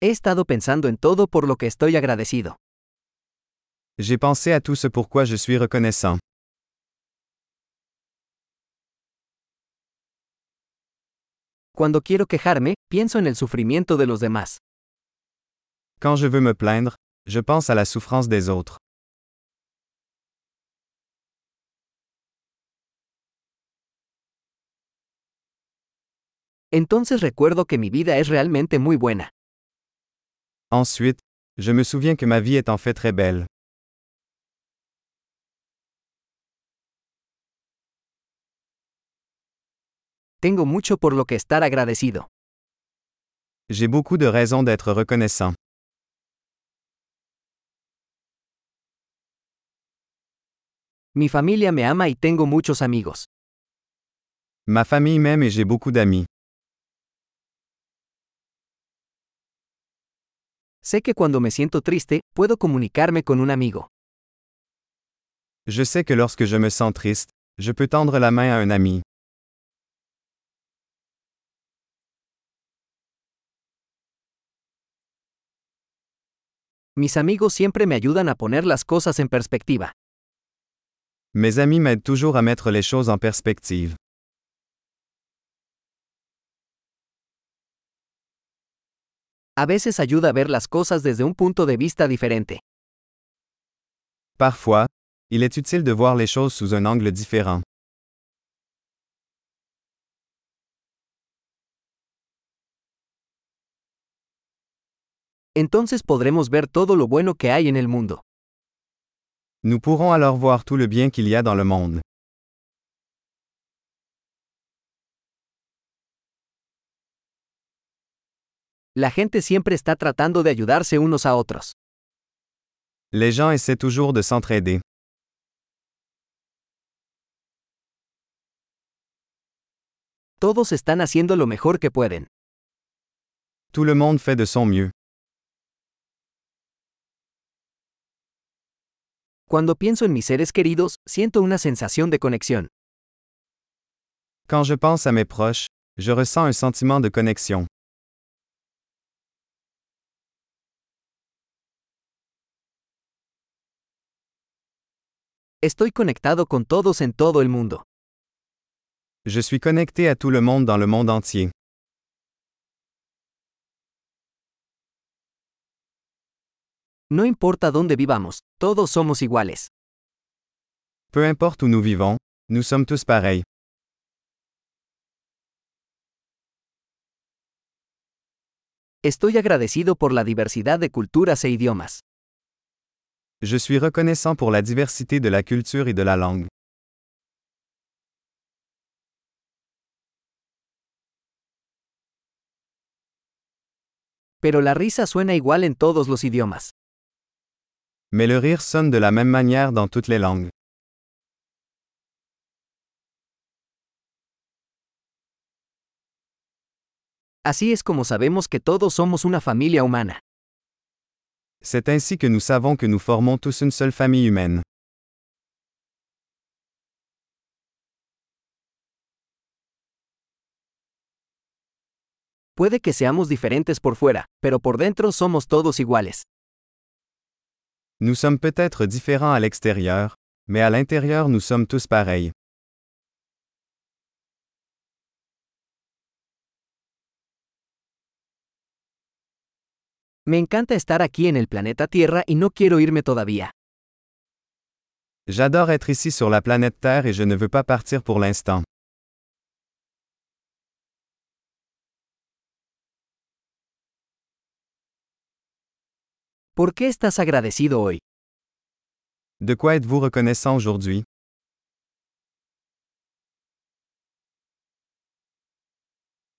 He estado pensando en todo por lo que estoy agradecido. J'ai pensé à tout ce pourquoi je suis reconnaissant. Cuando quiero quejarme, pienso en el sufrimiento de los demás. Quand je veux me plaindre, je pense à la souffrance des autres. Entonces recuerdo que mi vida es realmente muy buena. Ensuite, je me souviens que ma vie est en fait très belle. Tengo mucho por lo que estar agradecido. J'ai beaucoup de raisons d'être reconnaissant. Mi familia me ama y tengo muchos amigos. Ma famille m'aime et j'ai beaucoup d'amis. Sé que cuando me siento triste, puedo comunicarme con un amigo. Je sais que lorsque je me sens triste, je peux tendre la main à un ami. Mis amigos siempre me ayudan a poner las cosas en perspectiva. Mes amis m'aident toujours à mettre les choses en perspective. A veces ayuda a ver las cosas desde un punto de vista diferente. Parfois, il est utile de voir les choses sous un angle différent. Entonces podremos ver todo lo bueno que hay en el mundo. Nous pourrons alors voir tout le bien qu'il y a dans le monde. La gente siempre está tratando de ayudarse unos a otros. Les gens essaient toujours de s'entraider. Todos están haciendo lo mejor que pueden. Tout le monde fait de son mieux. Cuando pienso en mis seres queridos, siento una sensación de conexión. Quand je pense à mes proches, je ressens un sentiment de connexion. Estoy conectado con todos en todo el mundo. Je suis connecté à tout le monde dans le monde entier. No importa dónde vivamos, todos somos iguales. Peu importe où nous vivons, nous sommes tous pareils. Estoy agradecido por la diversidad de culturas e idiomas. Je suis reconnaissant pour la diversité de la culture et de la langue. Pero la risa suena igual en todos los idiomas. Mais le rire sonne de la même manière dans toutes les langues. Así es como sabemos que todos somos una familia humana. C'est ainsi que nous savons que nous formons tous une seule famille humaine. Puede que seamos diferentes por fuera, pero por dentro somos todos iguales. Nous sommes peut-être différents à l'extérieur, mais à l'intérieur nous sommes tous pareils. Me encanta estar aquí en el planeta Tierra y no quiero irme todavía. J'adore être ici sur la planète Terre et je ne veux pas partir pour l'instant. ¿Por qué estás agradecido hoy? De quoi êtes-vous reconnaissant aujourd'hui?